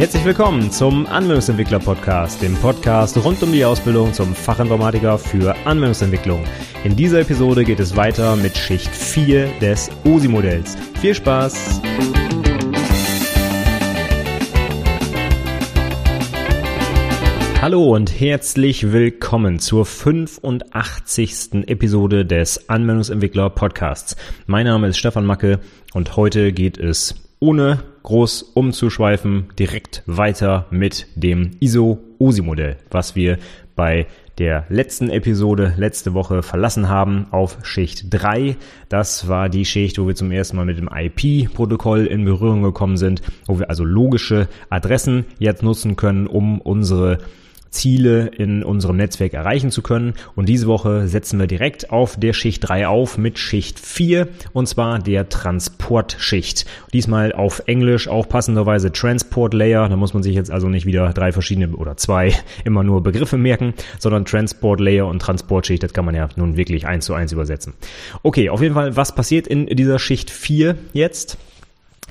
Herzlich willkommen zum Anwendungsentwickler Podcast, dem Podcast rund um die Ausbildung zum Fachinformatiker für Anwendungsentwicklung. In dieser Episode geht es weiter mit Schicht 4 des OSI-Modells. Viel Spaß! Hallo und herzlich willkommen zur 85. Episode des Anwendungsentwickler Podcasts. Mein Name ist Stefan Macke und heute geht es ohne groß umzuschweifen direkt weiter mit dem ISO-OSI-Modell, was wir bei der letzten Episode letzte Woche verlassen haben auf Schicht 3. Das war die Schicht, wo wir zum ersten Mal mit dem IP-Protokoll in Berührung gekommen sind, wo wir also logische Adressen jetzt nutzen können, um unsere Ziele in unserem Netzwerk erreichen zu können. Und diese Woche setzen wir direkt auf der Schicht 3 auf mit Schicht 4 und zwar der Transportschicht. Diesmal auf Englisch auch passenderweise Transport Layer. Da muss man sich jetzt also nicht wieder drei verschiedene oder zwei immer nur Begriffe merken, sondern Transport Layer und Transportschicht. Das kann man ja nun wirklich eins zu eins übersetzen. Okay, auf jeden Fall, was passiert in dieser Schicht 4 jetzt?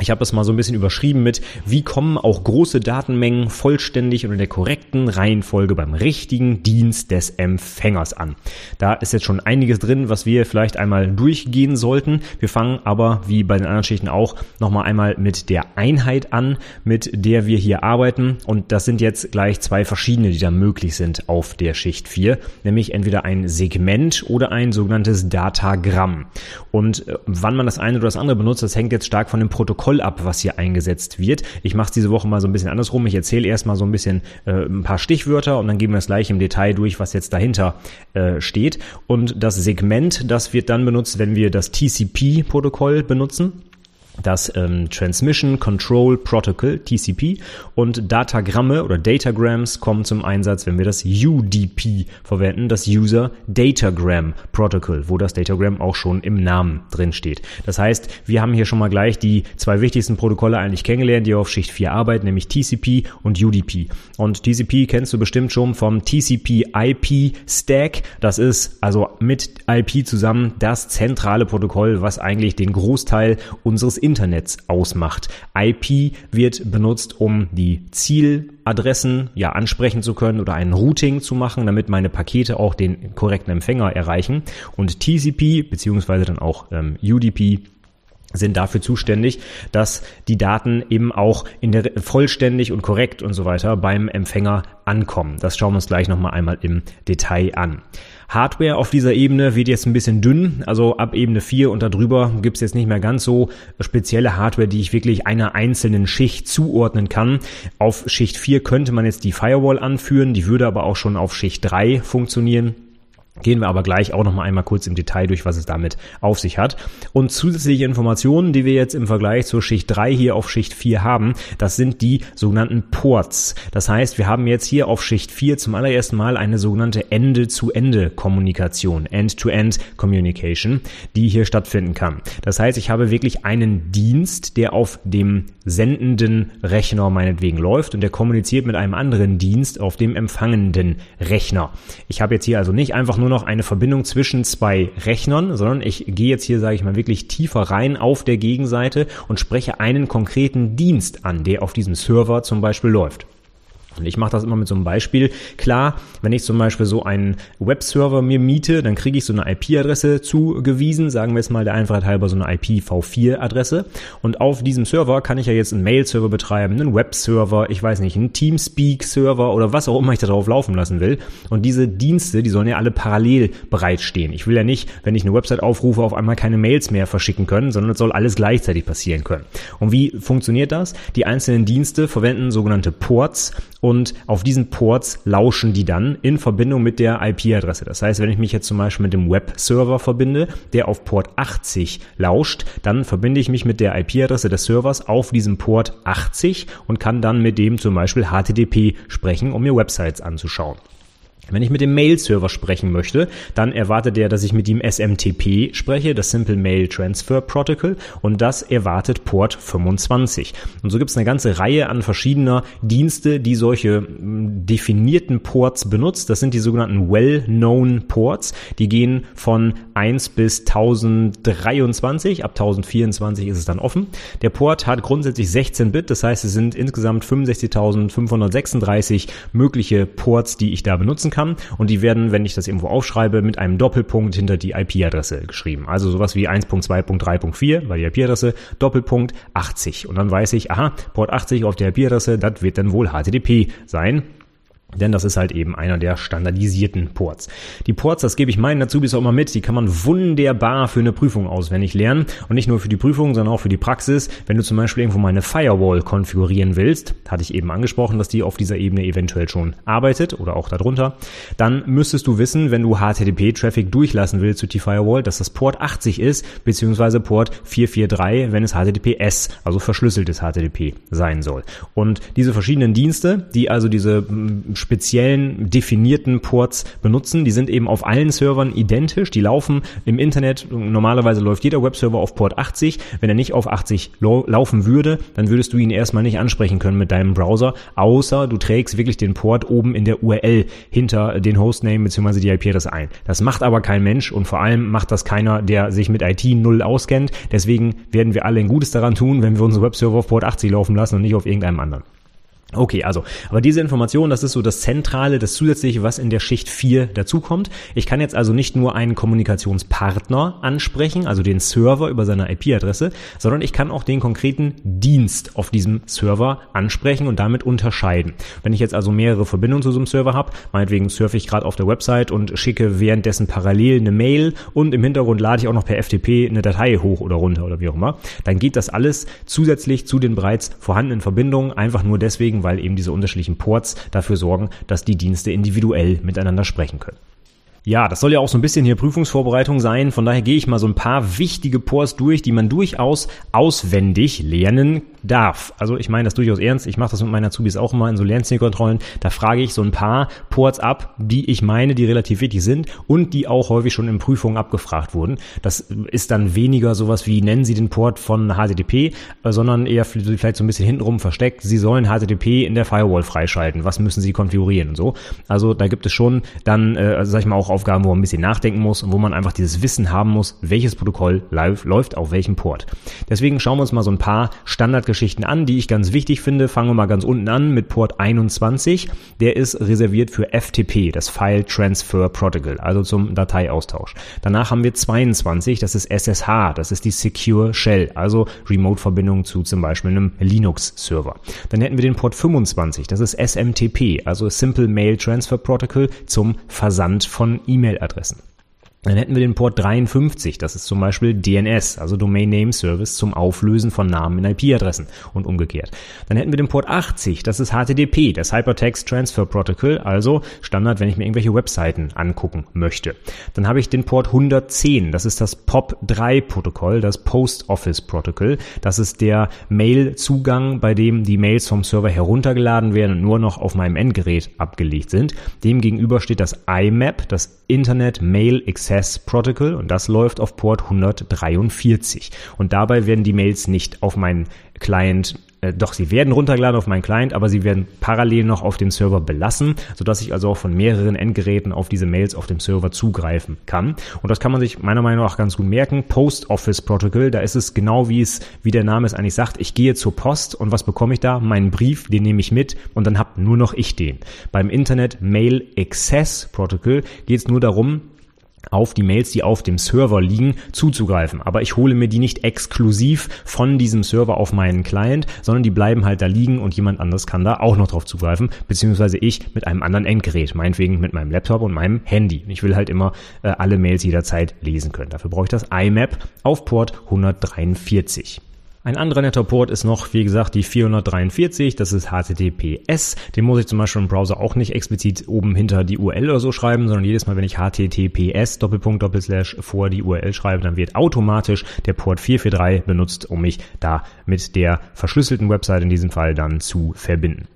Ich habe das mal so ein bisschen überschrieben mit, wie kommen auch große Datenmengen vollständig und in der korrekten Reihenfolge beim richtigen Dienst des Empfängers an. Da ist jetzt schon einiges drin, was wir vielleicht einmal durchgehen sollten. Wir fangen aber, wie bei den anderen Schichten auch, nochmal einmal mit der Einheit an, mit der wir hier arbeiten. Und das sind jetzt gleich zwei verschiedene, die da möglich sind auf der Schicht 4, nämlich entweder ein Segment oder ein sogenanntes Datagramm. Und äh, wann man das eine oder das andere benutzt, das hängt jetzt stark von dem Protokoll Protokoll ab, was hier eingesetzt wird. Ich mache es diese Woche mal so ein bisschen andersrum. Ich erzähle erstmal so ein bisschen äh, ein paar Stichwörter und dann gehen wir es gleich im Detail durch, was jetzt dahinter äh, steht. Und das Segment, das wird dann benutzt, wenn wir das TCP-Protokoll benutzen das ähm, Transmission Control Protocol, TCP, und Datagramme oder Datagrams kommen zum Einsatz, wenn wir das UDP verwenden, das User Datagram Protocol, wo das Datagram auch schon im Namen drin steht. Das heißt, wir haben hier schon mal gleich die zwei wichtigsten Protokolle eigentlich kennengelernt, die auf Schicht 4 arbeiten, nämlich TCP und UDP. Und TCP kennst du bestimmt schon vom TCP IP Stack. Das ist also mit IP zusammen das zentrale Protokoll, was eigentlich den Großteil unseres Internets ausmacht. IP wird benutzt, um die Zieladressen ja ansprechen zu können oder ein Routing zu machen, damit meine Pakete auch den korrekten Empfänger erreichen. Und TCP beziehungsweise dann auch ähm, UDP sind dafür zuständig, dass die Daten eben auch in der vollständig und korrekt und so weiter beim Empfänger ankommen. Das schauen wir uns gleich nochmal einmal im Detail an. Hardware auf dieser Ebene wird jetzt ein bisschen dünn, also ab Ebene 4 und darüber gibt's jetzt nicht mehr ganz so spezielle Hardware, die ich wirklich einer einzelnen Schicht zuordnen kann. Auf Schicht 4 könnte man jetzt die Firewall anführen, die würde aber auch schon auf Schicht 3 funktionieren. Gehen wir aber gleich auch noch mal einmal kurz im Detail durch, was es damit auf sich hat. Und zusätzliche Informationen, die wir jetzt im Vergleich zur Schicht 3 hier auf Schicht 4 haben, das sind die sogenannten Ports. Das heißt, wir haben jetzt hier auf Schicht 4 zum allerersten Mal eine sogenannte Ende-zu-Ende-Kommunikation, End-to-End-Communication, die hier stattfinden kann. Das heißt, ich habe wirklich einen Dienst, der auf dem sendenden Rechner meinetwegen läuft und der kommuniziert mit einem anderen Dienst auf dem empfangenden Rechner. Ich habe jetzt hier also nicht einfach nur nur noch eine Verbindung zwischen zwei Rechnern, sondern ich gehe jetzt hier, sage ich mal, wirklich tiefer rein auf der Gegenseite und spreche einen konkreten Dienst an, der auf diesem Server zum Beispiel läuft. Und ich mache das immer mit so einem Beispiel. Klar, wenn ich zum Beispiel so einen Webserver mir miete, dann kriege ich so eine IP-Adresse zugewiesen, sagen wir jetzt mal der Einfachheit halber so eine IPv4-Adresse. Und auf diesem Server kann ich ja jetzt einen Mail-Server betreiben, einen Web-Server, ich weiß nicht, einen Teamspeak-Server oder was auch immer ich da drauf laufen lassen will. Und diese Dienste, die sollen ja alle parallel bereitstehen. Ich will ja nicht, wenn ich eine Website aufrufe, auf einmal keine Mails mehr verschicken können, sondern es soll alles gleichzeitig passieren können. Und wie funktioniert das? Die einzelnen Dienste verwenden sogenannte Ports und auf diesen Ports lauschen die dann in Verbindung mit der IP-Adresse. Das heißt, wenn ich mich jetzt zum Beispiel mit dem Web-Server verbinde, der auf Port 80 lauscht, dann verbinde ich mich mit der IP-Adresse des Servers auf diesem Port 80 und kann dann mit dem zum Beispiel HTTP sprechen, um mir Websites anzuschauen. Wenn ich mit dem Mail-Server sprechen möchte, dann erwartet er, dass ich mit ihm SMTP spreche, das Simple Mail Transfer Protocol, und das erwartet Port 25. Und so gibt es eine ganze Reihe an verschiedener Dienste, die solche hm, definierten Ports benutzt. Das sind die sogenannten Well-Known Ports. Die gehen von 1 bis 1023. Ab 1024 ist es dann offen. Der Port hat grundsätzlich 16 Bit, das heißt, es sind insgesamt 65.536 mögliche Ports, die ich da benutzen kann kann. Und die werden, wenn ich das irgendwo aufschreibe, mit einem Doppelpunkt hinter die IP-Adresse geschrieben. Also sowas wie 1.2.3.4 bei die IP-Adresse, Doppelpunkt 80. Und dann weiß ich, aha, Port 80 auf der IP-Adresse, das wird dann wohl HTTP sein. Denn das ist halt eben einer der standardisierten Ports. Die Ports, das gebe ich meinen Azubis auch immer mit, die kann man wunderbar für eine Prüfung auswendig lernen. Und nicht nur für die Prüfung, sondern auch für die Praxis. Wenn du zum Beispiel irgendwo mal eine Firewall konfigurieren willst, hatte ich eben angesprochen, dass die auf dieser Ebene eventuell schon arbeitet oder auch darunter, dann müsstest du wissen, wenn du HTTP-Traffic durchlassen willst durch die Firewall, dass das Port 80 ist, beziehungsweise Port 443, wenn es HTTPS, also verschlüsseltes HTTP sein soll. Und diese verschiedenen Dienste, die also diese speziellen definierten Ports benutzen. Die sind eben auf allen Servern identisch. Die laufen im Internet. Normalerweise läuft jeder Webserver auf Port 80. Wenn er nicht auf 80 laufen würde, dann würdest du ihn erstmal nicht ansprechen können mit deinem Browser, außer du trägst wirklich den Port oben in der URL hinter den Hostname bzw. die IP-Adresse ein. Das macht aber kein Mensch und vor allem macht das keiner, der sich mit IT null auskennt. Deswegen werden wir alle ein Gutes daran tun, wenn wir unsere Webserver auf Port 80 laufen lassen und nicht auf irgendeinem anderen. Okay, also, aber diese Information, das ist so das Zentrale, das Zusätzliche, was in der Schicht 4 dazukommt. Ich kann jetzt also nicht nur einen Kommunikationspartner ansprechen, also den Server über seine IP-Adresse, sondern ich kann auch den konkreten Dienst auf diesem Server ansprechen und damit unterscheiden. Wenn ich jetzt also mehrere Verbindungen zu so einem Server habe, meinetwegen surfe ich gerade auf der Website und schicke währenddessen parallel eine Mail und im Hintergrund lade ich auch noch per FTP eine Datei hoch oder runter oder wie auch immer, dann geht das alles zusätzlich zu den bereits vorhandenen Verbindungen einfach nur deswegen, weil eben diese unterschiedlichen Ports dafür sorgen, dass die Dienste individuell miteinander sprechen können. Ja, das soll ja auch so ein bisschen hier Prüfungsvorbereitung sein. Von daher gehe ich mal so ein paar wichtige Ports durch, die man durchaus auswendig lernen darf. Also ich meine das durchaus ernst. Ich mache das mit meinen Azubis auch immer in so Lernzielkontrollen. Da frage ich so ein paar Ports ab, die ich meine, die relativ wichtig sind und die auch häufig schon in Prüfungen abgefragt wurden. Das ist dann weniger sowas wie, nennen Sie den Port von HTTP, sondern eher vielleicht so ein bisschen hintenrum versteckt. Sie sollen HTTP in der Firewall freischalten. Was müssen Sie konfigurieren und so. Also da gibt es schon dann, äh, sag ich mal, auch Aufgaben, wo man ein bisschen nachdenken muss und wo man einfach dieses Wissen haben muss, welches Protokoll läuft auf welchem Port. Deswegen schauen wir uns mal so ein paar Standard Geschichten an, die ich ganz wichtig finde. Fangen wir mal ganz unten an mit Port 21. Der ist reserviert für FTP, das File Transfer Protocol, also zum Dateiaustausch. Danach haben wir 22, das ist SSH, das ist die Secure Shell, also Remote-Verbindung zu zum Beispiel einem Linux-Server. Dann hätten wir den Port 25, das ist SMTP, also Simple Mail Transfer Protocol zum Versand von E-Mail-Adressen. Dann hätten wir den Port 53, das ist zum Beispiel DNS, also Domain Name Service zum Auflösen von Namen in IP-Adressen und umgekehrt. Dann hätten wir den Port 80, das ist HTTP, das Hypertext Transfer Protocol, also Standard, wenn ich mir irgendwelche Webseiten angucken möchte. Dann habe ich den Port 110, das ist das POP3 Protokoll, das Post Office Protocol. Das ist der Mail-Zugang, bei dem die Mails vom Server heruntergeladen werden und nur noch auf meinem Endgerät abgelegt sind. Demgegenüber steht das IMAP, das Internet Mail Access Protocol und das läuft auf Port 143. Und dabei werden die Mails nicht auf meinen Client äh, doch, sie werden runtergeladen auf meinen Client, aber sie werden parallel noch auf dem Server belassen, sodass ich also auch von mehreren Endgeräten auf diese Mails auf dem Server zugreifen kann. Und das kann man sich meiner Meinung nach ganz gut merken. Post Office Protocol, da ist es genau wie es, wie der Name es eigentlich sagt. Ich gehe zur Post und was bekomme ich da? Meinen Brief, den nehme ich mit und dann habe nur noch ich den. Beim Internet Mail Access Protocol geht es nur darum, auf die Mails, die auf dem Server liegen, zuzugreifen. Aber ich hole mir die nicht exklusiv von diesem Server auf meinen Client, sondern die bleiben halt da liegen und jemand anderes kann da auch noch drauf zugreifen, beziehungsweise ich mit einem anderen Endgerät, meinetwegen mit meinem Laptop und meinem Handy. Ich will halt immer äh, alle Mails jederzeit lesen können. Dafür brauche ich das IMAP auf Port 143. Ein anderer netter Port ist noch, wie gesagt, die 443, das ist HTTPS. Den muss ich zum Beispiel im Browser auch nicht explizit oben hinter die URL oder so schreiben, sondern jedes Mal, wenn ich HTTPS Doppelpunkt Doppelslash vor die URL schreibe, dann wird automatisch der Port 443 benutzt, um mich da mit der verschlüsselten Website in diesem Fall dann zu verbinden.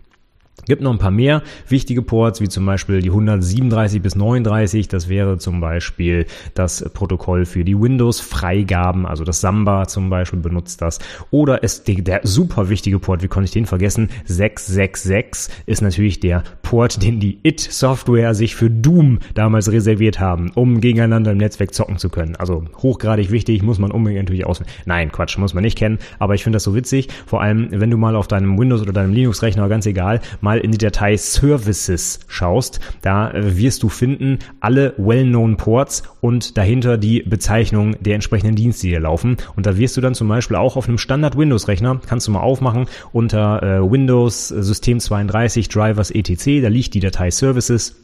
Gibt noch ein paar mehr wichtige Ports, wie zum Beispiel die 137 bis 39. Das wäre zum Beispiel das Protokoll für die Windows-Freigaben, also das Samba zum Beispiel benutzt das. Oder ist der super wichtige Port, wie konnte ich den vergessen? 666 ist natürlich der Port, den die IT-Software sich für Doom damals reserviert haben, um gegeneinander im Netzwerk zocken zu können. Also hochgradig wichtig, muss man unbedingt natürlich aus. Nein, Quatsch, muss man nicht kennen, aber ich finde das so witzig. Vor allem, wenn du mal auf deinem Windows oder deinem Linux-Rechner, ganz egal, mal in die Datei Services schaust, da äh, wirst du finden alle well-known Ports und dahinter die Bezeichnung der entsprechenden Dienste, die hier laufen. Und da wirst du dann zum Beispiel auch auf einem Standard-Windows-Rechner, kannst du mal aufmachen, unter äh, Windows System 32 Drivers etc., da liegt die Datei Services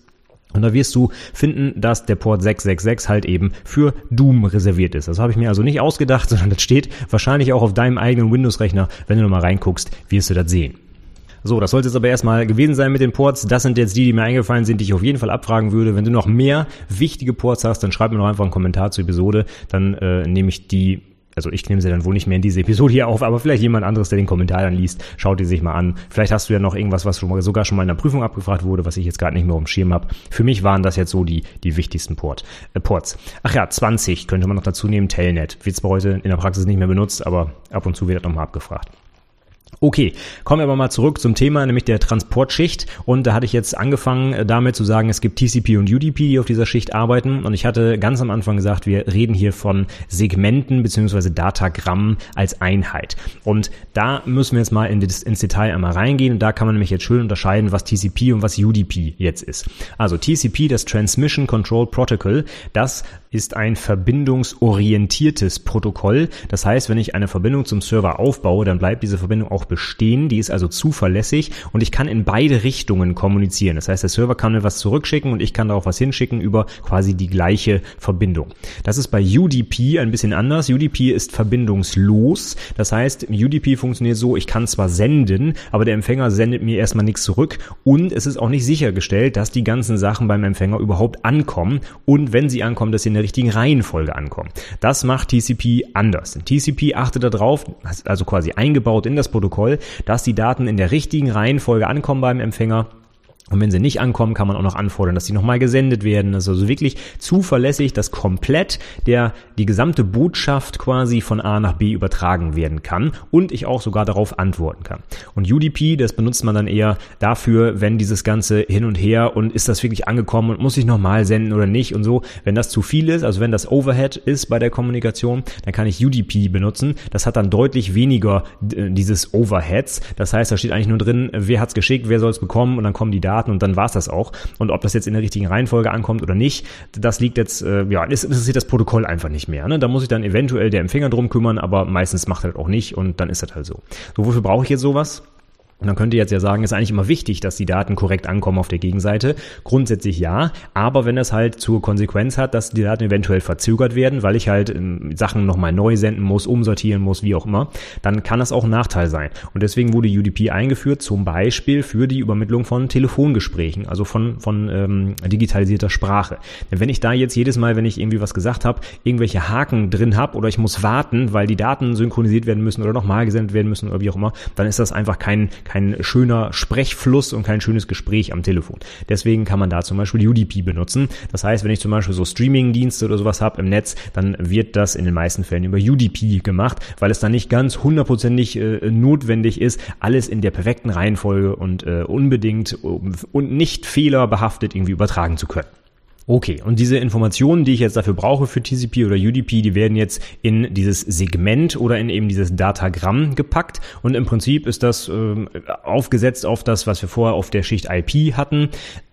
und da wirst du finden, dass der Port 666 halt eben für Doom reserviert ist. Das habe ich mir also nicht ausgedacht, sondern das steht wahrscheinlich auch auf deinem eigenen Windows-Rechner. Wenn du nochmal reinguckst, wirst du das sehen. So, das sollte es aber erstmal gewesen sein mit den Ports. Das sind jetzt die, die mir eingefallen sind, die ich auf jeden Fall abfragen würde. Wenn du noch mehr wichtige Ports hast, dann schreib mir noch einfach einen Kommentar zur Episode. Dann äh, nehme ich die also ich nehme sie dann wohl nicht mehr in diese Episode hier auf, aber vielleicht jemand anderes, der den Kommentar dann liest, schaut die sich mal an. Vielleicht hast du ja noch irgendwas, was schon mal, sogar schon mal in der Prüfung abgefragt wurde, was ich jetzt gerade nicht mehr auf dem Schirm habe. Für mich waren das jetzt so die, die wichtigsten Port, äh, Ports. Ach ja, 20 könnte man noch dazu nehmen, Telnet. Wird zwar heute in der Praxis nicht mehr benutzt, aber ab und zu wird das nochmal abgefragt. Okay, kommen wir aber mal zurück zum Thema, nämlich der Transportschicht. Und da hatte ich jetzt angefangen äh, damit zu sagen, es gibt TCP und UDP, die auf dieser Schicht arbeiten. Und ich hatte ganz am Anfang gesagt, wir reden hier von Segmenten beziehungsweise Datagrammen als Einheit. Und da müssen wir jetzt mal in das, ins Detail einmal reingehen. Und da kann man nämlich jetzt schön unterscheiden, was TCP und was UDP jetzt ist. Also TCP, das Transmission Control Protocol, das ist ein verbindungsorientiertes Protokoll. Das heißt, wenn ich eine Verbindung zum Server aufbaue, dann bleibt diese Verbindung auch bestehen. Die ist also zuverlässig und ich kann in beide Richtungen kommunizieren. Das heißt, der Server kann mir was zurückschicken und ich kann darauf was hinschicken über quasi die gleiche Verbindung. Das ist bei UDP ein bisschen anders. UDP ist verbindungslos. Das heißt, UDP funktioniert so, ich kann zwar senden, aber der Empfänger sendet mir erstmal nichts zurück und es ist auch nicht sichergestellt, dass die ganzen Sachen beim Empfänger überhaupt ankommen und wenn sie ankommen, dass sie der richtigen Reihenfolge ankommen. Das macht TCP anders. TCP achtet darauf, also quasi eingebaut in das Protokoll, dass die Daten in der richtigen Reihenfolge ankommen beim Empfänger und wenn sie nicht ankommen, kann man auch noch anfordern, dass sie nochmal gesendet werden. Das ist also wirklich zuverlässig, dass komplett der, die gesamte Botschaft quasi von A nach B übertragen werden kann und ich auch sogar darauf antworten kann. Und UDP, das benutzt man dann eher dafür, wenn dieses Ganze hin und her und ist das wirklich angekommen und muss ich nochmal senden oder nicht und so. Wenn das zu viel ist, also wenn das Overhead ist bei der Kommunikation, dann kann ich UDP benutzen. Das hat dann deutlich weniger äh, dieses Overheads. Das heißt, da steht eigentlich nur drin, wer hat's geschickt, wer soll es bekommen und dann kommen die Daten Daten und dann war es das auch. Und ob das jetzt in der richtigen Reihenfolge ankommt oder nicht, das liegt jetzt, äh, ja, das interessiert das Protokoll einfach nicht mehr. Ne? Da muss sich dann eventuell der Empfänger drum kümmern, aber meistens macht er das auch nicht und dann ist das halt so. So, wofür brauche ich jetzt sowas? Und man könnte jetzt ja sagen, ist eigentlich immer wichtig, dass die Daten korrekt ankommen auf der Gegenseite. Grundsätzlich ja, aber wenn das halt zur Konsequenz hat, dass die Daten eventuell verzögert werden, weil ich halt ähm, Sachen nochmal neu senden muss, umsortieren muss, wie auch immer, dann kann das auch ein Nachteil sein. Und deswegen wurde UDP eingeführt, zum Beispiel für die Übermittlung von Telefongesprächen, also von, von ähm, digitalisierter Sprache. Denn wenn ich da jetzt jedes Mal, wenn ich irgendwie was gesagt habe, irgendwelche Haken drin habe oder ich muss warten, weil die Daten synchronisiert werden müssen oder nochmal gesendet werden müssen oder wie auch immer, dann ist das einfach kein kein schöner Sprechfluss und kein schönes Gespräch am Telefon. Deswegen kann man da zum Beispiel UDP benutzen. Das heißt, wenn ich zum Beispiel so Streaming-Dienste oder sowas habe im Netz, dann wird das in den meisten Fällen über UDP gemacht, weil es dann nicht ganz hundertprozentig äh, notwendig ist, alles in der perfekten Reihenfolge und äh, unbedingt und nicht fehlerbehaftet irgendwie übertragen zu können. Okay, und diese Informationen, die ich jetzt dafür brauche für TCP oder UDP, die werden jetzt in dieses Segment oder in eben dieses Datagramm gepackt. Und im Prinzip ist das äh, aufgesetzt auf das, was wir vorher auf der Schicht IP hatten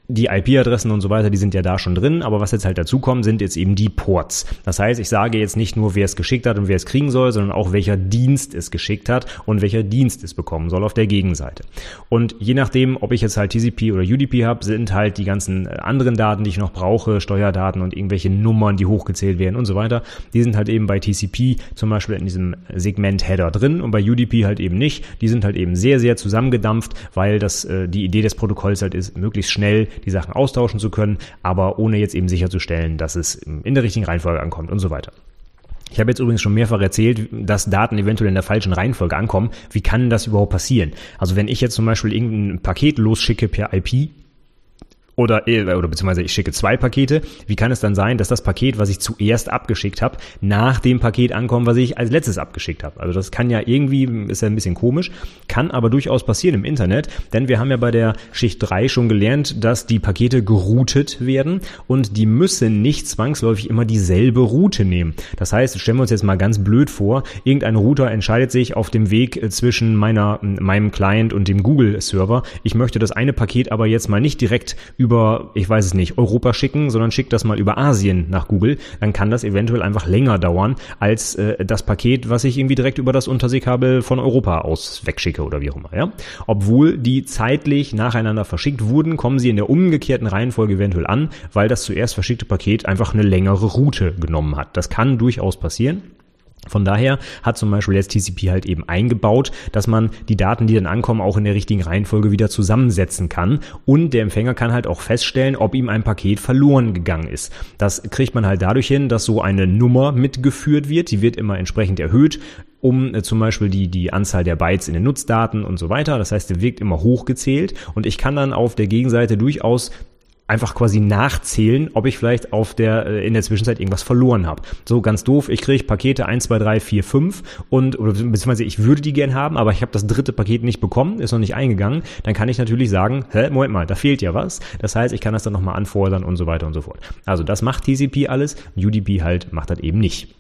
die IP-Adressen und so weiter, die sind ja da schon drin, aber was jetzt halt dazu kommt, sind jetzt eben die Ports. Das heißt, ich sage jetzt nicht nur, wer es geschickt hat und wer es kriegen soll, sondern auch welcher Dienst es geschickt hat und welcher Dienst es bekommen soll auf der Gegenseite. Und je nachdem, ob ich jetzt halt TCP oder UDP habe, sind halt die ganzen äh, anderen Daten, die ich noch brauche, Steuerdaten und irgendwelche Nummern, die hochgezählt werden und so weiter, die sind halt eben bei TCP zum Beispiel in diesem Segment Header drin und bei UDP halt eben nicht. Die sind halt eben sehr, sehr zusammengedampft, weil das äh, die Idee des Protokolls halt ist, möglichst schnell die Sachen austauschen zu können, aber ohne jetzt eben sicherzustellen, dass es in der richtigen Reihenfolge ankommt und so weiter. Ich habe jetzt übrigens schon mehrfach erzählt, dass Daten eventuell in der falschen Reihenfolge ankommen. Wie kann das überhaupt passieren? Also wenn ich jetzt zum Beispiel irgendein Paket losschicke per IP, oder, äh, oder beziehungsweise ich schicke zwei Pakete. Wie kann es dann sein, dass das Paket, was ich zuerst abgeschickt habe, nach dem Paket ankommt, was ich als letztes abgeschickt habe? Also das kann ja irgendwie, ist ja ein bisschen komisch, kann aber durchaus passieren im Internet, denn wir haben ja bei der Schicht 3 schon gelernt, dass die Pakete geroutet werden und die müssen nicht zwangsläufig immer dieselbe Route nehmen. Das heißt, stellen wir uns jetzt mal ganz blöd vor, irgendein Router entscheidet sich auf dem Weg äh, zwischen meiner, meinem Client und dem Google-Server. Ich möchte das eine Paket aber jetzt mal nicht direkt über über, ich weiß es nicht, Europa schicken, sondern schickt das mal über Asien nach Google, dann kann das eventuell einfach länger dauern als äh, das Paket, was ich irgendwie direkt über das Unterseekabel von Europa aus wegschicke oder wie auch immer. Ja? Obwohl die zeitlich nacheinander verschickt wurden, kommen sie in der umgekehrten Reihenfolge eventuell an, weil das zuerst verschickte Paket einfach eine längere Route genommen hat. Das kann durchaus passieren. Von daher hat zum Beispiel jetzt TCP halt eben eingebaut, dass man die Daten, die dann ankommen, auch in der richtigen Reihenfolge wieder zusammensetzen kann. Und der Empfänger kann halt auch feststellen, ob ihm ein Paket verloren gegangen ist. Das kriegt man halt dadurch hin, dass so eine Nummer mitgeführt wird. Die wird immer entsprechend erhöht um äh, zum Beispiel die, die Anzahl der Bytes in den Nutzdaten und so weiter. Das heißt, der wird immer hochgezählt und ich kann dann auf der Gegenseite durchaus einfach quasi nachzählen, ob ich vielleicht auf der äh, in der Zwischenzeit irgendwas verloren habe. So ganz doof, ich kriege Pakete 1, 2, 3, 4, 5 und oder beziehungsweise ich würde die gern haben, aber ich habe das dritte Paket nicht bekommen, ist noch nicht eingegangen, dann kann ich natürlich sagen, hä, Moment mal, da fehlt ja was. Das heißt, ich kann das dann nochmal anfordern und so weiter und so fort. Also das macht TCP alles, UDP halt macht das eben nicht.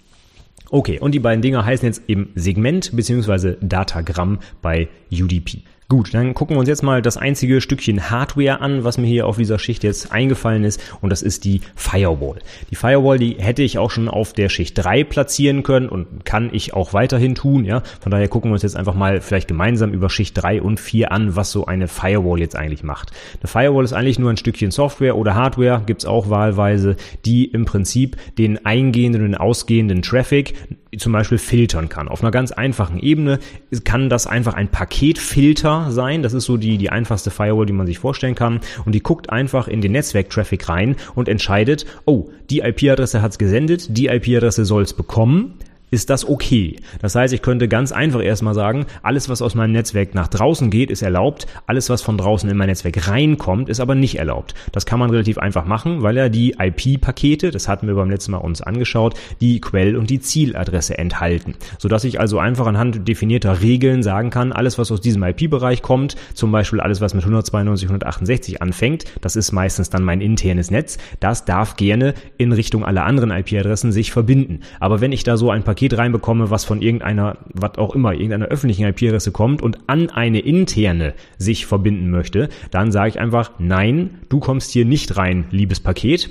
Okay, und die beiden Dinger heißen jetzt eben Segment beziehungsweise Datagramm bei UDP. Gut, dann gucken wir uns jetzt mal das einzige Stückchen Hardware an, was mir hier auf dieser Schicht jetzt eingefallen ist, und das ist die Firewall. Die Firewall, die hätte ich auch schon auf der Schicht 3 platzieren können und kann ich auch weiterhin tun, ja. Von daher gucken wir uns jetzt einfach mal vielleicht gemeinsam über Schicht 3 und 4 an, was so eine Firewall jetzt eigentlich macht. Eine Firewall ist eigentlich nur ein Stückchen Software oder Hardware, gibt's auch wahlweise, die im Prinzip den eingehenden und ausgehenden Traffic zum Beispiel filtern kann. Auf einer ganz einfachen Ebene kann das einfach ein Paketfilter sein. Das ist so die, die einfachste Firewall, die man sich vorstellen kann. Und die guckt einfach in den Netzwerktraffic rein und entscheidet, oh, die IP-Adresse hat's gesendet, die IP-Adresse soll's bekommen ist das okay. Das heißt, ich könnte ganz einfach erstmal sagen, alles, was aus meinem Netzwerk nach draußen geht, ist erlaubt. Alles, was von draußen in mein Netzwerk reinkommt, ist aber nicht erlaubt. Das kann man relativ einfach machen, weil ja die IP-Pakete, das hatten wir beim letzten Mal uns angeschaut, die Quell- und die Zieladresse enthalten. Sodass ich also einfach anhand definierter Regeln sagen kann, alles, was aus diesem IP-Bereich kommt, zum Beispiel alles, was mit 192, 168 anfängt, das ist meistens dann mein internes Netz, das darf gerne in Richtung aller anderen IP-Adressen sich verbinden. Aber wenn ich da so ein Paket Paket reinbekomme, was von irgendeiner, was auch immer, irgendeiner öffentlichen IP-Adresse kommt und an eine interne sich verbinden möchte, dann sage ich einfach, nein, du kommst hier nicht rein, liebes Paket.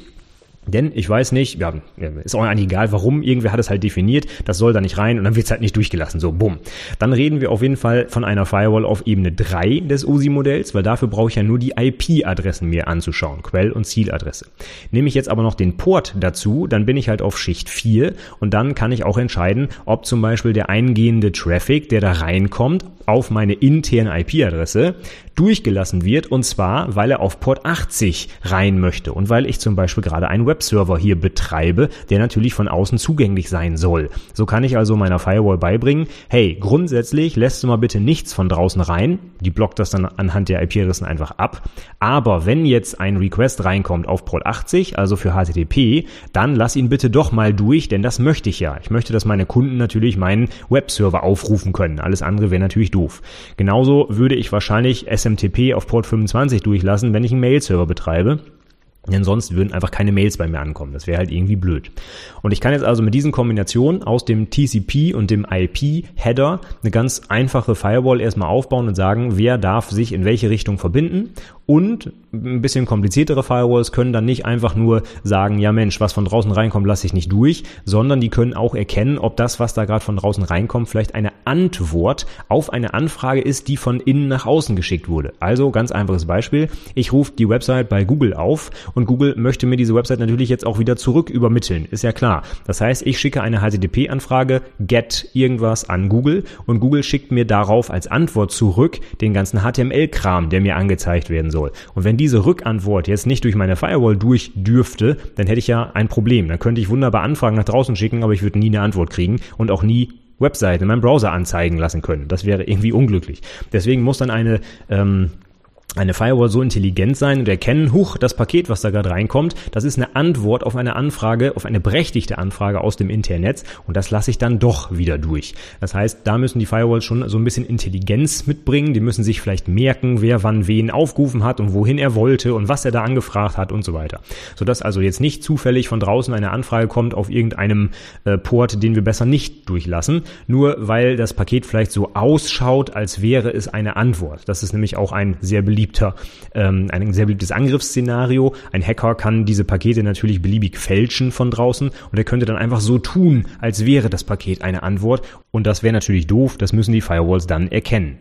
Denn ich weiß nicht, ja, ist auch eigentlich egal, warum, irgendwer hat es halt definiert, das soll da nicht rein und dann wird es halt nicht durchgelassen, so bumm. Dann reden wir auf jeden Fall von einer Firewall auf Ebene 3 des OSI-Modells, weil dafür brauche ich ja nur die IP-Adressen mir anzuschauen, Quell- und Zieladresse. Nehme ich jetzt aber noch den Port dazu, dann bin ich halt auf Schicht 4 und dann kann ich auch entscheiden, ob zum Beispiel der eingehende Traffic, der da reinkommt, auf meine interne IP-Adresse durchgelassen wird und zwar, weil er auf Port 80 rein möchte und weil ich zum Beispiel gerade einen Webserver hier betreibe, der natürlich von außen zugänglich sein soll. So kann ich also meiner Firewall beibringen, hey, grundsätzlich lässt du mal bitte nichts von draußen rein, die blockt das dann anhand der IP-Adressen einfach ab, aber wenn jetzt ein Request reinkommt auf Port 80, also für HTTP, dann lass ihn bitte doch mal durch, denn das möchte ich ja. Ich möchte, dass meine Kunden natürlich meinen Webserver aufrufen können. Alles andere wäre natürlich doof. Genauso würde ich wahrscheinlich SMTP auf Port 25 durchlassen, wenn ich einen Mail-Server betreibe. Denn sonst würden einfach keine Mails bei mir ankommen. Das wäre halt irgendwie blöd. Und ich kann jetzt also mit diesen Kombinationen aus dem TCP und dem IP-Header eine ganz einfache Firewall erstmal aufbauen und sagen, wer darf sich in welche Richtung verbinden und ein bisschen kompliziertere Firewalls können dann nicht einfach nur sagen, ja Mensch, was von draußen reinkommt, lasse ich nicht durch, sondern die können auch erkennen, ob das, was da gerade von draußen reinkommt, vielleicht eine Antwort auf eine Anfrage ist, die von innen nach außen geschickt wurde. Also ganz einfaches Beispiel. Ich rufe die Website bei Google auf und Google möchte mir diese Website natürlich jetzt auch wieder zurück übermitteln, ist ja klar. Das heißt, ich schicke eine HTTP-Anfrage, get irgendwas an Google und Google schickt mir darauf als Antwort zurück den ganzen HTML-Kram, der mir angezeigt werden soll. Und wenn diese Rückantwort jetzt nicht durch meine Firewall durch dürfte, dann hätte ich ja ein Problem. Dann könnte ich wunderbar Anfragen nach draußen schicken, aber ich würde nie eine Antwort kriegen und auch nie Webseiten in meinem Browser anzeigen lassen können. Das wäre irgendwie unglücklich. Deswegen muss dann eine ähm, eine Firewall so intelligent sein und erkennen, huch, das Paket, was da gerade reinkommt, das ist eine Antwort auf eine Anfrage, auf eine berechtigte Anfrage aus dem Internet und das lasse ich dann doch wieder durch. Das heißt, da müssen die Firewalls schon so ein bisschen Intelligenz mitbringen, die müssen sich vielleicht merken, wer wann wen aufgerufen hat und wohin er wollte und was er da angefragt hat und so weiter. Sodass also jetzt nicht zufällig von draußen eine Anfrage kommt auf irgendeinem äh, Port, den wir besser nicht durchlassen, nur weil das Paket vielleicht so ausschaut, als wäre es eine Antwort. Das ist nämlich auch ein sehr beliebter ähm, ein sehr beliebtes Angriffsszenario. Ein Hacker kann diese Pakete natürlich beliebig fälschen von draußen und er könnte dann einfach so tun, als wäre das Paket eine Antwort. Und das wäre natürlich doof, das müssen die Firewalls dann erkennen.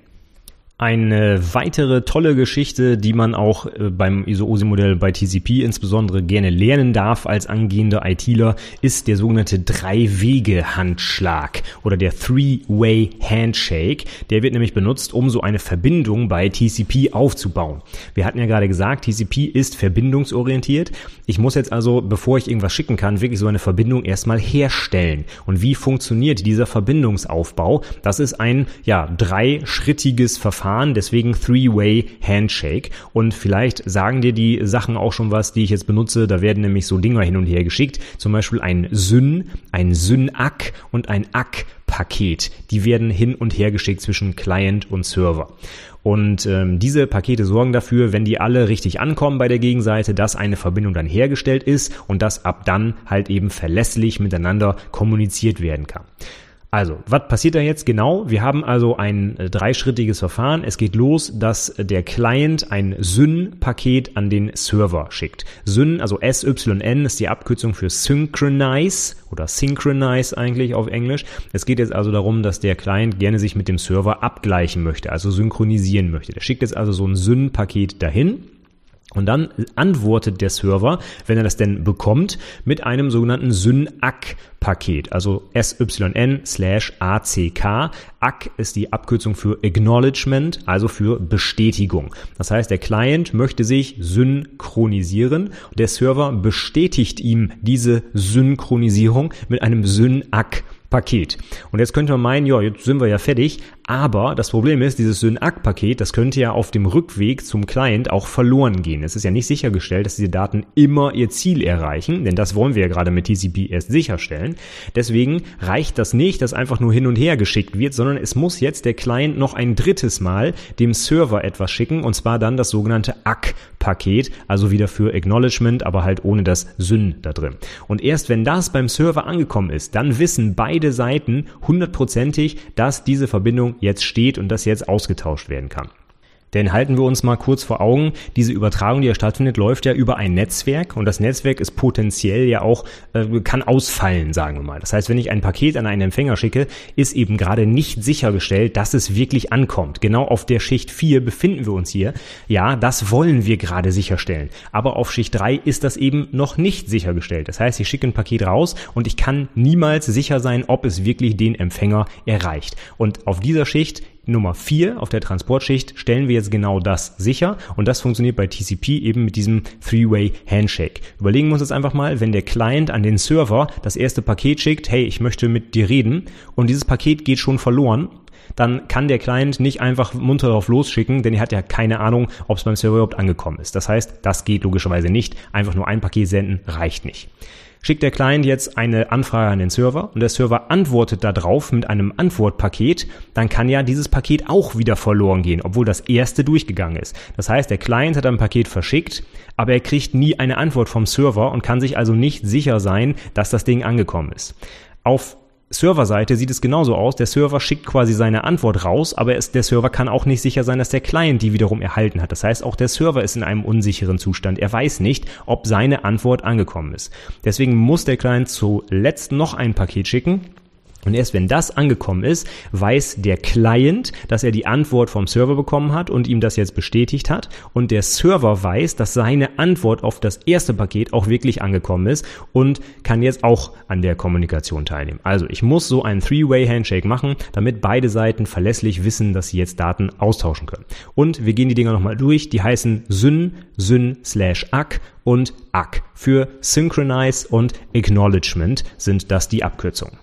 Eine weitere tolle Geschichte, die man auch äh, beim ISO-OSI-Modell bei TCP insbesondere gerne lernen darf als angehender ITler, ist der sogenannte Drei-Wege-Handschlag oder der Three-Way Handshake. Der wird nämlich benutzt, um so eine Verbindung bei TCP aufzubauen. Wir hatten ja gerade gesagt, TCP ist verbindungsorientiert. Ich muss jetzt also, bevor ich irgendwas schicken kann, wirklich so eine Verbindung erstmal herstellen. Und wie funktioniert dieser Verbindungsaufbau? Das ist ein, ja, dreischrittiges Verfahren Verfahren, deswegen Three-Way Handshake. Und vielleicht sagen dir die Sachen auch schon was, die ich jetzt benutze. Da werden nämlich so Dinger hin und her geschickt. Zum Beispiel ein Syn, ein Synack und ein Ack-Paket. Die werden hin und her geschickt zwischen Client und Server. Und ähm, diese Pakete sorgen dafür, wenn die alle richtig ankommen bei der Gegenseite, dass eine Verbindung dann hergestellt ist und dass ab dann halt eben verlässlich miteinander kommuniziert werden kann. Also, was passiert da jetzt genau? Wir haben also ein äh, dreischrittiges Verfahren. Es geht los, dass der Client ein Syn-Paket an den Server schickt. Syn, also SYN, ist die Abkürzung für Synchronize oder Synchronize eigentlich auf Englisch. Es geht jetzt also darum, dass der Client gerne sich mit dem Server abgleichen möchte, also synchronisieren möchte. Der schickt jetzt also so ein Syn-Paket dahin und dann antwortet der Server, wenn er das denn bekommt, mit einem sogenannten SYN-ACK-Paket, also SYN slash ACK. ACK ist die Abkürzung für Acknowledgement, also für Bestätigung. Das heißt, der Client möchte sich synchronisieren der Server bestätigt ihm diese Synchronisierung mit einem SYN-ACK Paket. Und jetzt könnte man meinen, ja, jetzt sind wir ja fertig, aber das Problem ist, dieses Synac-Paket, das könnte ja auf dem Rückweg zum Client auch verloren gehen. Es ist ja nicht sichergestellt, dass diese Daten immer ihr Ziel erreichen, denn das wollen wir ja gerade mit TCP erst sicherstellen. Deswegen reicht das nicht, dass einfach nur hin und her geschickt wird, sondern es muss jetzt der Client noch ein drittes Mal dem Server etwas schicken und zwar dann das sogenannte ACK-Paket, also wieder für Acknowledgement, aber halt ohne das Syn da drin. Und erst wenn das beim Server angekommen ist, dann wissen beide Seiten hundertprozentig, dass diese Verbindung jetzt steht und das jetzt ausgetauscht werden kann. Denn halten wir uns mal kurz vor Augen, diese Übertragung, die ja stattfindet, läuft ja über ein Netzwerk und das Netzwerk ist potenziell ja auch, äh, kann ausfallen, sagen wir mal. Das heißt, wenn ich ein Paket an einen Empfänger schicke, ist eben gerade nicht sichergestellt, dass es wirklich ankommt. Genau auf der Schicht 4 befinden wir uns hier. Ja, das wollen wir gerade sicherstellen. Aber auf Schicht 3 ist das eben noch nicht sichergestellt. Das heißt, ich schicke ein Paket raus und ich kann niemals sicher sein, ob es wirklich den Empfänger erreicht. Und auf dieser Schicht Nummer 4 auf der Transportschicht stellen wir jetzt genau das sicher und das funktioniert bei TCP eben mit diesem Three-Way Handshake. Überlegen wir uns jetzt einfach mal, wenn der Client an den Server das erste Paket schickt, hey, ich möchte mit dir reden und dieses Paket geht schon verloren, dann kann der Client nicht einfach munter darauf losschicken, denn er hat ja keine Ahnung, ob es beim Server überhaupt angekommen ist. Das heißt, das geht logischerweise nicht. Einfach nur ein Paket senden reicht nicht schickt der Client jetzt eine Anfrage an den Server und der Server antwortet darauf mit einem Antwortpaket, dann kann ja dieses Paket auch wieder verloren gehen, obwohl das erste durchgegangen ist. Das heißt, der Client hat ein Paket verschickt, aber er kriegt nie eine Antwort vom Server und kann sich also nicht sicher sein, dass das Ding angekommen ist. Auf Serverseite sieht es genauso aus. Der Server schickt quasi seine Antwort raus, aber es, der Server kann auch nicht sicher sein, dass der Client die wiederum erhalten hat. Das heißt, auch der Server ist in einem unsicheren Zustand. Er weiß nicht, ob seine Antwort angekommen ist. Deswegen muss der Client zuletzt noch ein Paket schicken Und erst wenn das angekommen ist, weiß der Client, dass er die Antwort vom Server bekommen hat und ihm das jetzt bestätigt hat. Und der Server weiß, dass seine Antwort auf das erste Paket auch wirklich angekommen ist und kann jetzt auch an der Kommunikation teilnehmen. Also ich muss so einen Three-Way-Handshake machen, damit beide Seiten verlässlich wissen, dass sie jetzt Daten austauschen können. Und wir gehen die Dinger nochmal durch. Die heißen Syn, Syn slash ACK und ACK. Für Synchronize und Acknowledgement sind das die Abkürzungen.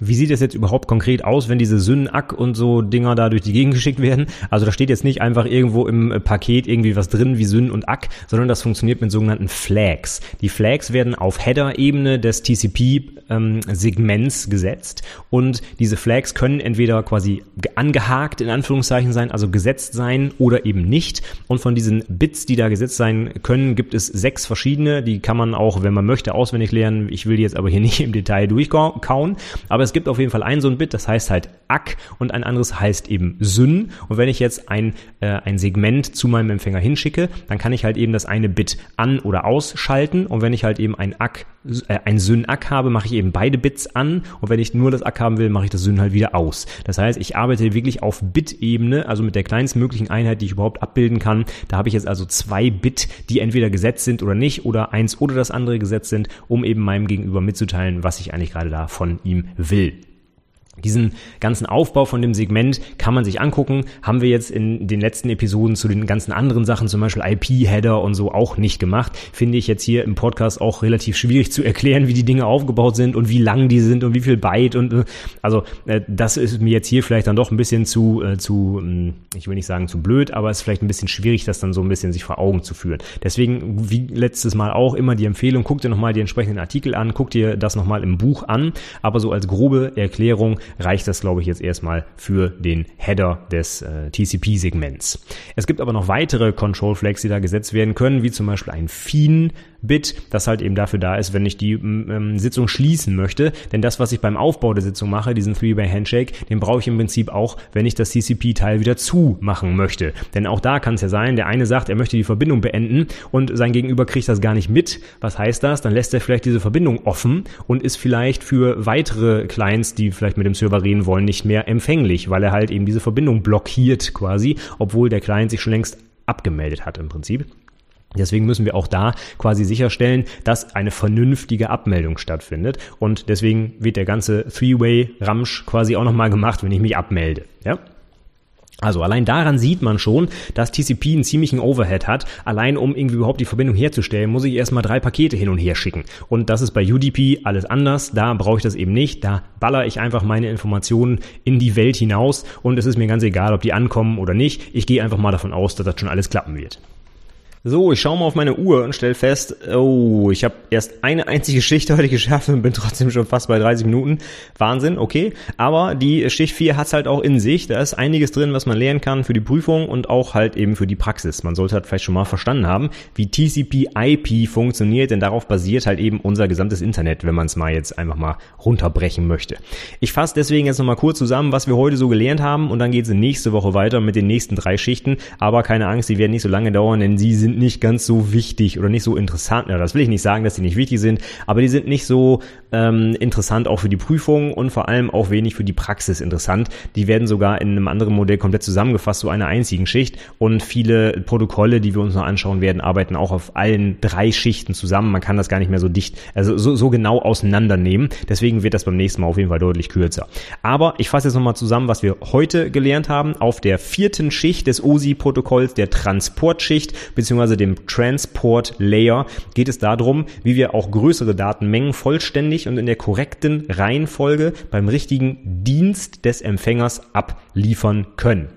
Wie sieht es jetzt überhaupt konkret aus, wenn diese Synnack und so Dinger da durch die Gegend geschickt werden? Also da steht jetzt nicht einfach irgendwo im äh, Paket irgendwie was drin wie Syn und Ack, sondern das funktioniert mit sogenannten Flags. Die Flags werden auf Header-Ebene des TCP-Segments ähm, gesetzt und diese Flags können entweder quasi angehakt in Anführungszeichen sein, also gesetzt sein oder eben nicht. Und von diesen Bits, die da gesetzt sein können, gibt es sechs verschiedene. Die kann man auch, wenn man möchte, auswendig lernen. Ich will die jetzt aber hier nicht im Detail durchkauen. Aber es gibt auf jeden Fall ein so ein Bit, das heißt halt Ack und ein anderes heißt eben Syn. Und wenn ich jetzt ein, äh, ein Segment zu meinem Empfänger hinschicke, dann kann ich halt eben das eine Bit an- oder ausschalten. Und wenn ich halt eben ein Ack, äh, ein Syn-Ack habe, mache ich eben beide Bits an. Und wenn ich nur das Ack haben will, mache ich das Syn halt wieder aus. Das heißt, ich arbeite wirklich auf Bit-Ebene, also mit der kleinstmöglichen Einheit, die ich überhaupt abbilden kann. Da habe ich jetzt also zwei Bit, die entweder gesetzt sind oder nicht, oder eins oder das andere gesetzt sind, um eben meinem Gegenüber mitzuteilen, was ich eigentlich gerade da von ihm will will. Diesen ganzen Aufbau von dem Segment kann man sich angucken. Haben wir jetzt in den letzten Episoden zu den ganzen anderen Sachen, zum Beispiel IP-Header und so, auch nicht gemacht. Finde ich jetzt hier im Podcast auch relativ schwierig zu erklären, wie die Dinge aufgebaut sind und wie lang die sind und wie viel Byte und äh, also äh, das ist mir jetzt hier vielleicht dann doch ein bisschen zu, äh, zu, hm, ich will nicht sagen zu blöd, aber es ist vielleicht ein bisschen schwierig, das dann so ein bisschen sich vor Augen zu führen. Deswegen, wie letztes Mal auch, immer die Empfehlung, guck dir nochmal die entsprechenden Artikel an, guck dir das nochmal im Buch an, aber so als grobe Erklärung reicht das, glaube ich, jetzt erstmal für den Header des äh, TCP-Segments. Es gibt aber noch weitere Control Flags, die da gesetzt werden können, wie zum Beispiel ein Fien Bit, das halt eben dafür da ist, wenn ich die ähm, Sitzung schließen möchte. Denn das, was ich beim Aufbau der Sitzung mache, diesen Three-Way-Handshake, den brauche ich im Prinzip auch, wenn ich das TCP-Teil wieder zumachen möchte. Denn auch da kann es ja sein, der eine sagt, er möchte die Verbindung beenden und sein Gegenüber kriegt das gar nicht mit. Was heißt das? Dann lässt er vielleicht diese Verbindung offen und ist vielleicht für weitere Clients, die vielleicht mit dem Server reden wollen, nicht mehr empfänglich, weil er halt eben diese Verbindung blockiert quasi, obwohl der Client sich schon längst abgemeldet hat im Prinzip. Deswegen müssen wir auch da quasi sicherstellen, dass eine vernünftige Abmeldung stattfindet. Und deswegen wird der ganze Three-Way-Ramsch quasi auch nochmal gemacht, wenn ich mich abmelde. Ja? Also allein daran sieht man schon, dass TCP einen ziemlichen Overhead hat. Allein um irgendwie überhaupt die Verbindung herzustellen, muss ich erstmal drei Pakete hin und her schicken. Und das ist bei UDP alles anders. Da brauche ich das eben nicht. Da baller ich einfach meine Informationen in die Welt hinaus und es ist mir ganz egal, ob die ankommen oder nicht. Ich gehe einfach mal davon aus, dass das schon alles klappen wird. So, ich schaue mal auf meine Uhr und stelle fest, oh, ich habe erst eine einzige Schicht heute geschafft und bin trotzdem schon fast bei 30 Minuten. Wahnsinn, okay. Aber die Schicht 4 hat's halt auch in sich. Da ist einiges drin, was man lernen kann für die Prüfung und auch halt eben für die Praxis. Man sollte halt vielleicht schon mal verstanden haben, wie TCP/IP funktioniert, denn darauf basiert halt eben unser gesamtes Internet, wenn man es mal jetzt einfach mal runterbrechen möchte. Ich fasse deswegen jetzt nochmal kurz zusammen, was wir heute so gelernt haben und dann geht's nächste Woche weiter mit den nächsten drei Schichten. Aber keine Angst, die werden nicht so lange dauern, denn sie sind sind nicht ganz so wichtig oder nicht so interessant. Ja, das will ich nicht sagen, dass sie nicht wichtig sind, aber die sind nicht so ähm, interessant auch für die Prüfung und vor allem auch wenig für die Praxis interessant. Die werden sogar in einem anderen Modell komplett zusammengefasst, so einer einzigen Schicht. Und viele Protokolle, die wir uns noch anschauen werden, arbeiten auch auf allen drei Schichten zusammen. Man kann das gar nicht mehr so dicht, also so, so genau auseinandernehmen. Deswegen wird das beim nächsten Mal auf jeden Fall deutlich kürzer. Aber ich fasse jetzt nochmal zusammen, was wir heute gelernt haben. Auf der vierten Schicht des OSI-Protokolls, der Transportschicht, beziehungsweise beziehungsweise dem Transport Layer geht es darum, wie wir auch größere Datenmengen vollständig und in der korrekten Reihenfolge beim richtigen Dienst des Empfängers abliefern können.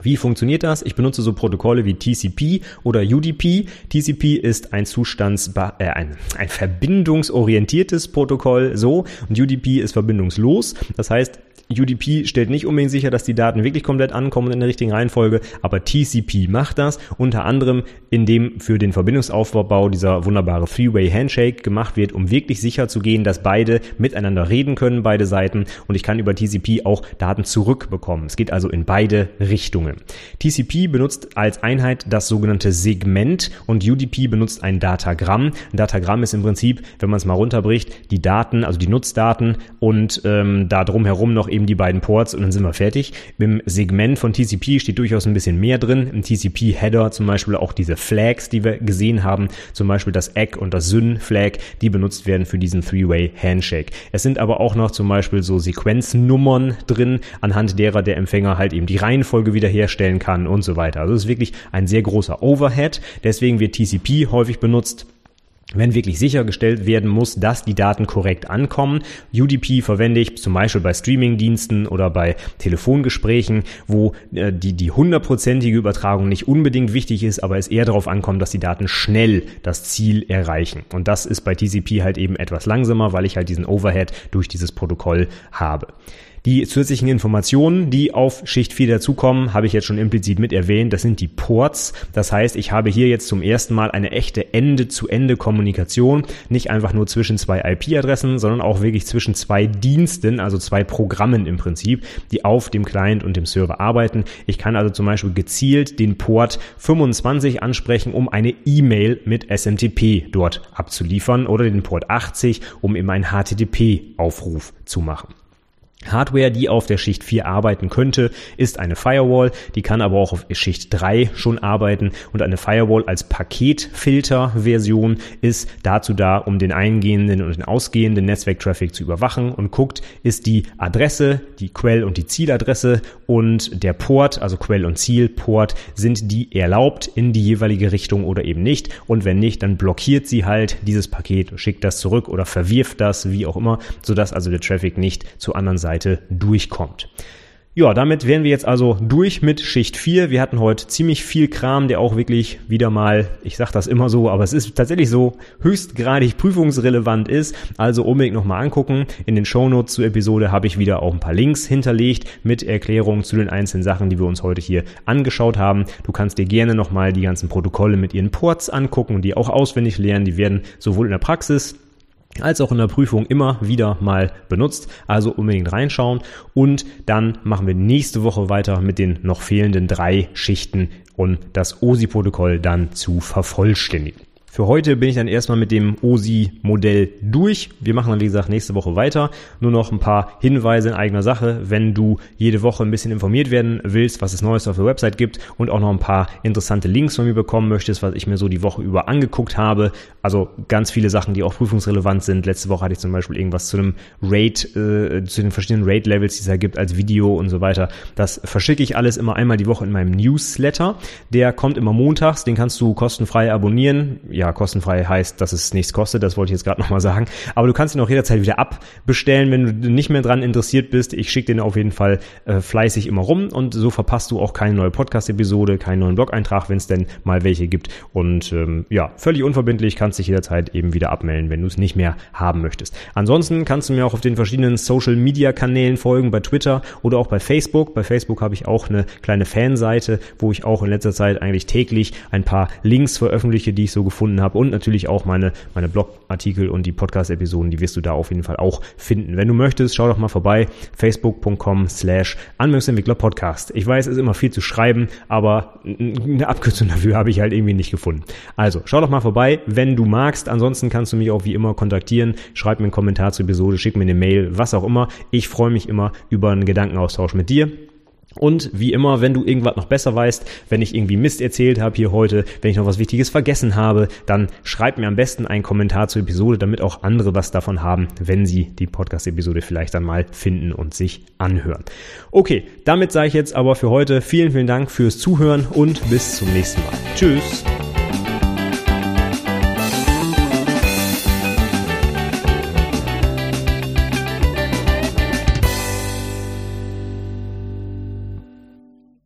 Wie funktioniert das? Ich benutze so Protokolle wie TCP oder UDP. TCP ist ein Zustands äh, ein, ein verbindungsorientiertes Protokoll so und UDP ist verbindungslos. Das heißt, UDP stellt nicht unbedingt sicher, dass die Daten wirklich komplett ankommen in der richtigen Reihenfolge, aber TCP macht das, unter anderem indem für den Verbindungsaufbau dieser wunderbare Three-Way Handshake gemacht wird, um wirklich sicher zu gehen, dass beide miteinander reden können, beide Seiten und ich kann über TCP auch Daten zurückbekommen. Es geht also in beide Richtungen. TCP benutzt als Einheit das sogenannte Segment und UDP benutzt ein Datagramm. Ein Datagramm ist im Prinzip, wenn man es mal runterbricht, die Daten, also die Nutzdaten und ähm, da drumherum noch eben die beiden Ports und dann sind wir fertig. Im Segment von TCP steht durchaus ein bisschen mehr drin. Im TCP-Header zum Beispiel auch diese Flags, die wir gesehen haben, zum Beispiel das Egg und das Syn-Flag, die benutzt werden für diesen Three-Way Handshake. Es sind aber auch noch zum Beispiel so Sequenznummern drin, anhand derer der Empfänger halt eben die Reihenfolge wiederherstellen kann und so weiter. Also es ist wirklich ein sehr großer Overhead. Deswegen wird TCP häufig benutzt wenn wirklich sichergestellt werden muss, dass die Daten korrekt ankommen. UDP verwende ich zum Beispiel bei Streamingdiensten oder bei Telefongesprächen, wo äh, die, die hundertprozentige Übertragung nicht unbedingt wichtig ist, aber es eher darauf ankommt, dass die Daten schnell das Ziel erreichen. Und das ist bei TCP halt eben etwas langsamer, weil ich halt diesen Overhead durch dieses Protokoll habe. Die zusätzlichen Informationen, die auf Schicht 4 dazukommen, habe ich jetzt schon implizit mit erwähnt. Das sind die Ports. Das heißt, ich habe hier jetzt zum ersten Mal eine echte Ende-zu-Ende-Kommunikation. Nicht einfach nur zwischen zwei IP-Adressen, sondern auch wirklich zwischen zwei Diensten, also zwei Programmen im Prinzip, die auf dem Client und dem Server arbeiten. Ich kann also zum Beispiel gezielt den Port 25 ansprechen, um eine E-Mail mit SMTP dort abzuliefern oder den Port 80, um eben einen HTTP-Aufruf zu machen. Hardware, die auf der Schicht 4 arbeiten könnte, ist eine Firewall, die kann aber auch auf Schicht 3 schon arbeiten. Und eine Firewall als Paketfilter-Version ist dazu da, um den eingehenden und den ausgehenden Netzwerktraffic zu überwachen. Und guckt, ist die Adresse, die Quell- und die Zieladresse und der Port, also Quell- und Zielport, sind die erlaubt in die jeweilige Richtung oder eben nicht? Und wenn nicht, dann blockiert sie halt dieses Paket, schickt das zurück oder verwirft das, wie auch immer, sodass also der Traffic nicht zu anderen Seiten Seite durchkommt. Ja, damit wären wir jetzt also durch mit Schicht 4. Wir hatten heute ziemlich viel Kram, der auch wirklich wieder mal, ich sage das immer so, aber es ist tatsächlich so, höchstgradig prüfungsrelevant ist. Also unbedingt nochmal angucken. In den Shownotes zur Episode habe ich wieder auch ein paar Links hinterlegt mit Erklärungen zu den einzelnen Sachen, die wir uns heute hier angeschaut haben. Du kannst dir gerne nochmal die ganzen Protokolle mit ihren Ports angucken und die auch auswendig lernen. Die werden sowohl in der Praxis als auch in der Prüfung immer wieder mal benutzt. Also unbedingt reinschauen. Und dann machen wir nächste Woche weiter mit den noch fehlenden drei Schichten und das OSI-Protokoll dann zu vervollständigen. Für heute bin ich dann erstmal mit dem OSI-Modell durch. Wir machen dann, wie gesagt, nächste Woche weiter. Nur noch ein paar Hinweise in eigener Sache, wenn du jede Woche ein bisschen informiert werden willst, was es Neues auf der Website gibt und auch noch ein paar interessante Links von mir bekommen möchtest, was ich mir so die Woche über angeguckt habe. Also ganz viele Sachen, die auch prüfungsrelevant sind. Letzte Woche hatte ich zum Beispiel irgendwas zu einem Rate, äh, zu den verschiedenen Rate-Levels, die es da gibt, als Video und so weiter. Das verschicke ich alles immer einmal die Woche in meinem Newsletter. Der kommt immer montags, den kannst du kostenfrei abonnieren ja, kostenfrei heißt, dass es nichts kostet, das wollte ich jetzt gerade nochmal sagen. Aber du kannst ihn auch jederzeit wieder abbestellen, wenn du nicht mehr dran interessiert bist. Ich schicke den auf jeden Fall äh, fleißig immer rum und so verpasst du auch keine neue Podcast-Episode, keinen neuen Blog-Eintrag, wenn es denn mal welche gibt. Und ähm, ja, völlig unverbindlich, kannst dich jederzeit eben wieder abmelden, wenn du es nicht mehr haben möchtest. Ansonsten kannst du mir auch auf den verschiedenen Social-Media-Kanälen folgen, bei Twitter oder auch bei Facebook. Bei Facebook habe ich auch eine kleine Fanseite, wo ich auch in letzter Zeit eigentlich täglich ein paar Links veröffentliche, die ich so gefunden gefunden habe und natürlich auch meine, meine Blogartikel und die Podcast-Episoden, die wirst du da auf jeden Fall auch finden. Wenn du möchtest, schau doch mal vorbei, facebook.com slash Podcast. Ich weiß, es ist immer viel zu schreiben, aber eine Abkürzung dafür habe ich halt irgendwie nicht gefunden. Also, schau doch mal vorbei, wenn du magst. Ansonsten kannst du mich auch wie immer kontaktieren. Schreib mir einen Kommentar zur Episode, schick mir eine Mail, was auch immer. Ich freue mich immer über einen Gedankenaustausch mit dir. Und wie immer, wenn du irgendwas noch besser weißt, wenn ich irgendwie Mist erzählt habe hier heute, wenn ich noch was Wichtiges vergessen habe, dann schreib mir am besten einen Kommentar zur Episode, damit auch andere was davon haben, wenn sie die Podcast-Episode vielleicht dann mal finden und sich anhören. Okay, damit sage ich jetzt aber für heute vielen, vielen Dank fürs Zuhören und bis zum nächsten Mal. Tschüss.